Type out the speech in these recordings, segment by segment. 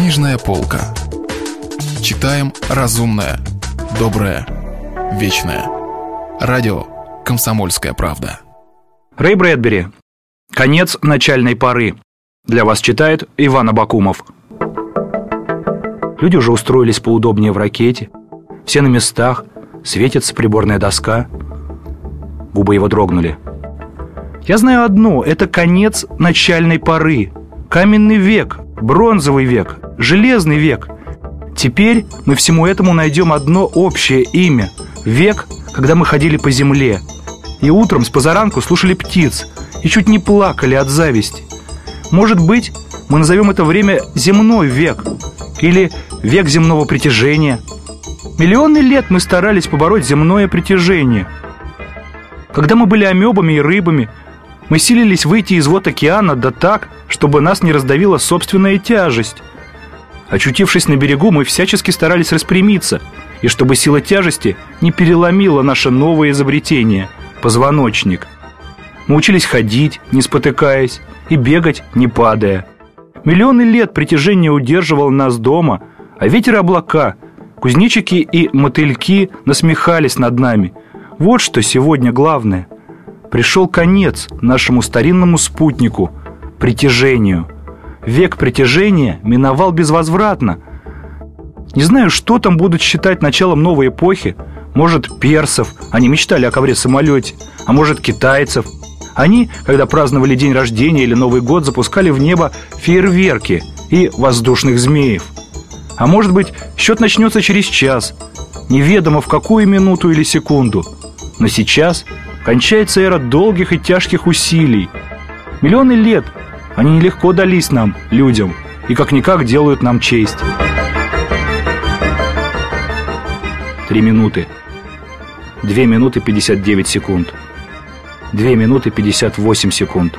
Книжная полка. Читаем разумное, доброе, вечное. Радио «Комсомольская правда». Рэй Брэдбери. Конец начальной поры. Для вас читает Иван Абакумов. Люди уже устроились поудобнее в ракете. Все на местах. Светится приборная доска. Губы его дрогнули. Я знаю одно. Это конец начальной поры. Каменный век, бронзовый век, железный век. Теперь мы всему этому найдем одно общее имя. Век, когда мы ходили по земле. И утром с позаранку слушали птиц. И чуть не плакали от зависти. Может быть, мы назовем это время земной век. Или век земного притяжения. Миллионы лет мы старались побороть земное притяжение. Когда мы были амебами и рыбами, мы силились выйти из вод океана да так, чтобы нас не раздавила собственная тяжесть. Очутившись на берегу, мы всячески старались распрямиться, и чтобы сила тяжести не переломила наше новое изобретение – позвоночник. Мы учились ходить, не спотыкаясь, и бегать, не падая. Миллионы лет притяжение удерживало нас дома, а ветер и облака, кузнечики и мотыльки насмехались над нами. Вот что сегодня главное. Пришел конец нашему старинному спутнику – притяжению. Век притяжения миновал безвозвратно. Не знаю, что там будут считать началом новой эпохи. Может, персов, они мечтали о ковре-самолете, а может, китайцев – они, когда праздновали день рождения или Новый год, запускали в небо фейерверки и воздушных змеев. А может быть, счет начнется через час, неведомо в какую минуту или секунду. Но сейчас кончается эра долгих и тяжких усилий. Миллионы лет они нелегко дались нам, людям, и как-никак делают нам честь. Три минуты. Две минуты пятьдесят девять секунд. 2 минуты 58 секунд.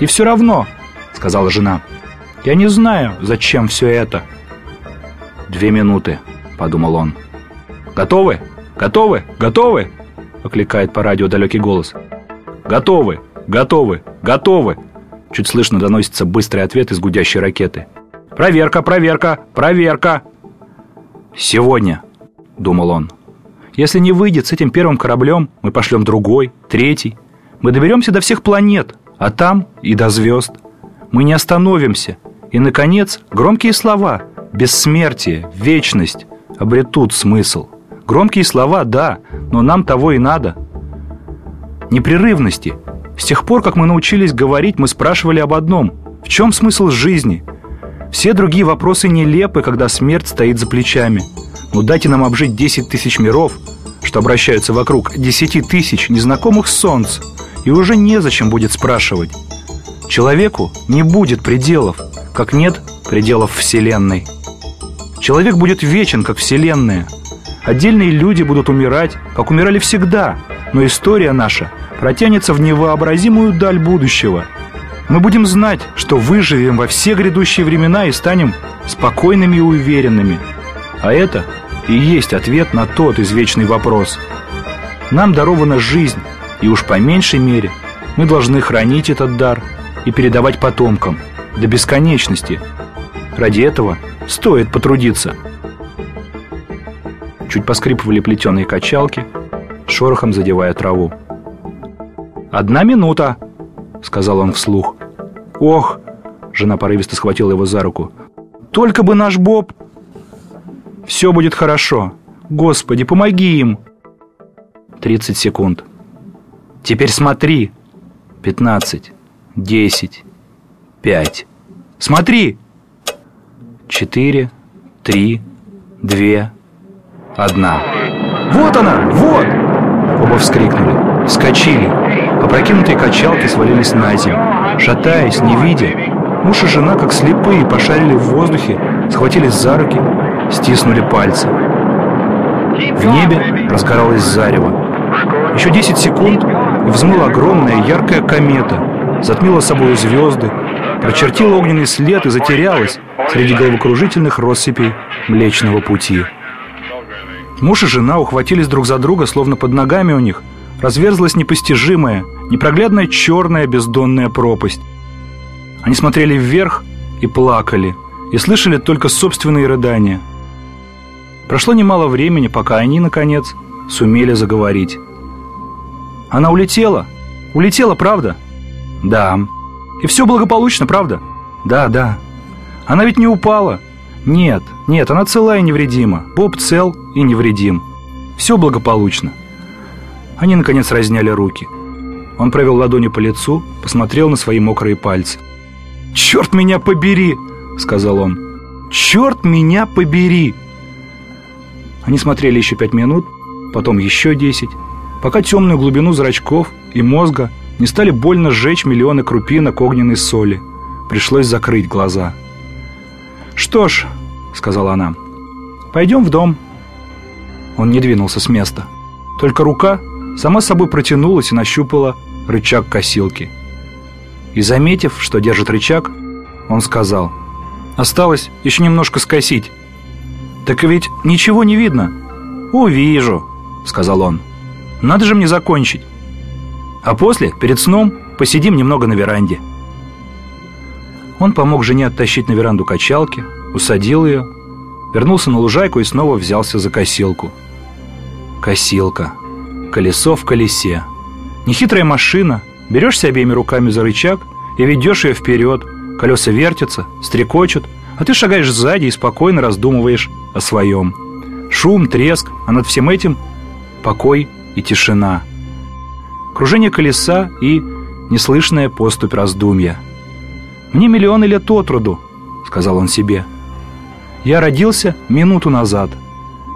«И все равно», — сказала жена, — «я не знаю, зачем все это». «Две минуты», — подумал он. «Готовы? Готовы? Готовы?» — окликает по радио далекий голос. «Готовы! Готовы! Готовы!» Чуть слышно доносится быстрый ответ из гудящей ракеты. «Проверка! Проверка! Проверка!» «Сегодня!» — думал он. Если не выйдет с этим первым кораблем, мы пошлем другой, третий. Мы доберемся до всех планет, а там и до звезд. Мы не остановимся. И, наконец, громкие слова «бессмертие», «вечность» обретут смысл. Громкие слова, да, но нам того и надо. Непрерывности. С тех пор, как мы научились говорить, мы спрашивали об одном. В чем смысл жизни? Все другие вопросы нелепы, когда смерть стоит за плечами – ну дайте нам обжить 10 тысяч миров, что обращаются вокруг 10 тысяч незнакомых солнц, и уже незачем будет спрашивать. Человеку не будет пределов, как нет пределов Вселенной. Человек будет вечен, как Вселенная. Отдельные люди будут умирать, как умирали всегда, но история наша протянется в невообразимую даль будущего. Мы будем знать, что выживем во все грядущие времена и станем спокойными и уверенными – а это и есть ответ на тот извечный вопрос. Нам дарована жизнь, и уж по меньшей мере мы должны хранить этот дар и передавать потомкам до бесконечности. Ради этого стоит потрудиться. Чуть поскрипывали плетеные качалки, шорохом задевая траву. «Одна минута!» — сказал он вслух. «Ох!» — жена порывисто схватила его за руку. «Только бы наш Боб...» Все будет хорошо. Господи, помоги им. 30 секунд. Теперь смотри. 15, 10, 5. Смотри. 4, 3, 2, 1. Вот она, вот! Оба вскрикнули, вскочили. Опрокинутые качалки свалились на землю. Шатаясь, не видя, муж и жена, как слепые, пошарили в воздухе, схватились за руки стиснули пальцы. В небе разгоралось зарево. Еще 10 секунд, и взмыла огромная яркая комета, затмила собой звезды, прочертила огненный след и затерялась среди головокружительных россыпей Млечного Пути. Муж и жена ухватились друг за друга, словно под ногами у них разверзлась непостижимая, непроглядная черная бездонная пропасть. Они смотрели вверх и плакали, и слышали только собственные рыдания. Прошло немало времени, пока они, наконец, сумели заговорить. «Она улетела? Улетела, правда?» «Да». «И все благополучно, правда?» «Да, да». «Она ведь не упала?» «Нет, нет, она цела и невредима. Боб цел и невредим. Все благополучно». Они, наконец, разняли руки. Он провел ладонью по лицу, посмотрел на свои мокрые пальцы. «Черт меня побери!» — сказал он. «Черт меня побери!» Они смотрели еще пять минут, потом еще десять, пока темную глубину зрачков и мозга не стали больно сжечь миллионы крупинок огненной соли. Пришлось закрыть глаза. «Что ж», — сказала она, — «пойдем в дом». Он не двинулся с места. Только рука сама собой протянулась и нащупала рычаг косилки. И заметив, что держит рычаг, он сказал — Осталось еще немножко скосить. Так ведь ничего не видно. Увижу, сказал он. Надо же мне закончить. А после, перед сном, посидим немного на веранде. Он помог жене оттащить на веранду качалки, усадил ее, вернулся на лужайку и снова взялся за косилку. Косилка. Колесо в колесе. Нехитрая машина. Берешься обеими руками за рычаг и ведешь ее вперед – Колеса вертятся, стрекочут, а ты шагаешь сзади и спокойно раздумываешь о своем. Шум, треск, а над всем этим покой и тишина. Кружение колеса и неслышная поступь раздумья. «Мне миллионы лет от роду», — сказал он себе. «Я родился минуту назад.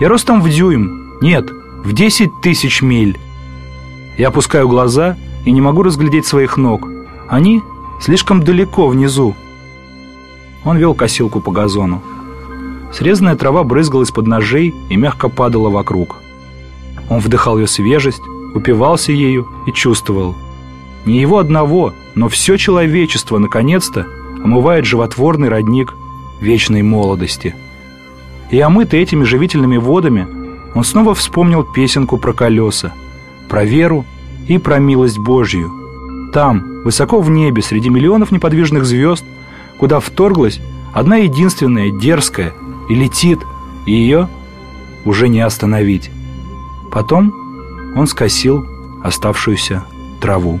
Я ростом в дюйм, нет, в десять тысяч миль. Я опускаю глаза и не могу разглядеть своих ног. Они Слишком далеко внизу. Он вел косилку по газону. Срезанная трава брызгала из-под ножей и мягко падала вокруг. Он вдыхал ее свежесть, упивался ею и чувствовал. Не его одного, но все человечество, наконец-то, омывает животворный родник вечной молодости. И омытый этими живительными водами, он снова вспомнил песенку про колеса, про веру и про милость Божью – там, высоко в небе, среди миллионов неподвижных звезд, куда вторглась одна единственная, дерзкая, и летит, и ее уже не остановить. Потом он скосил оставшуюся траву.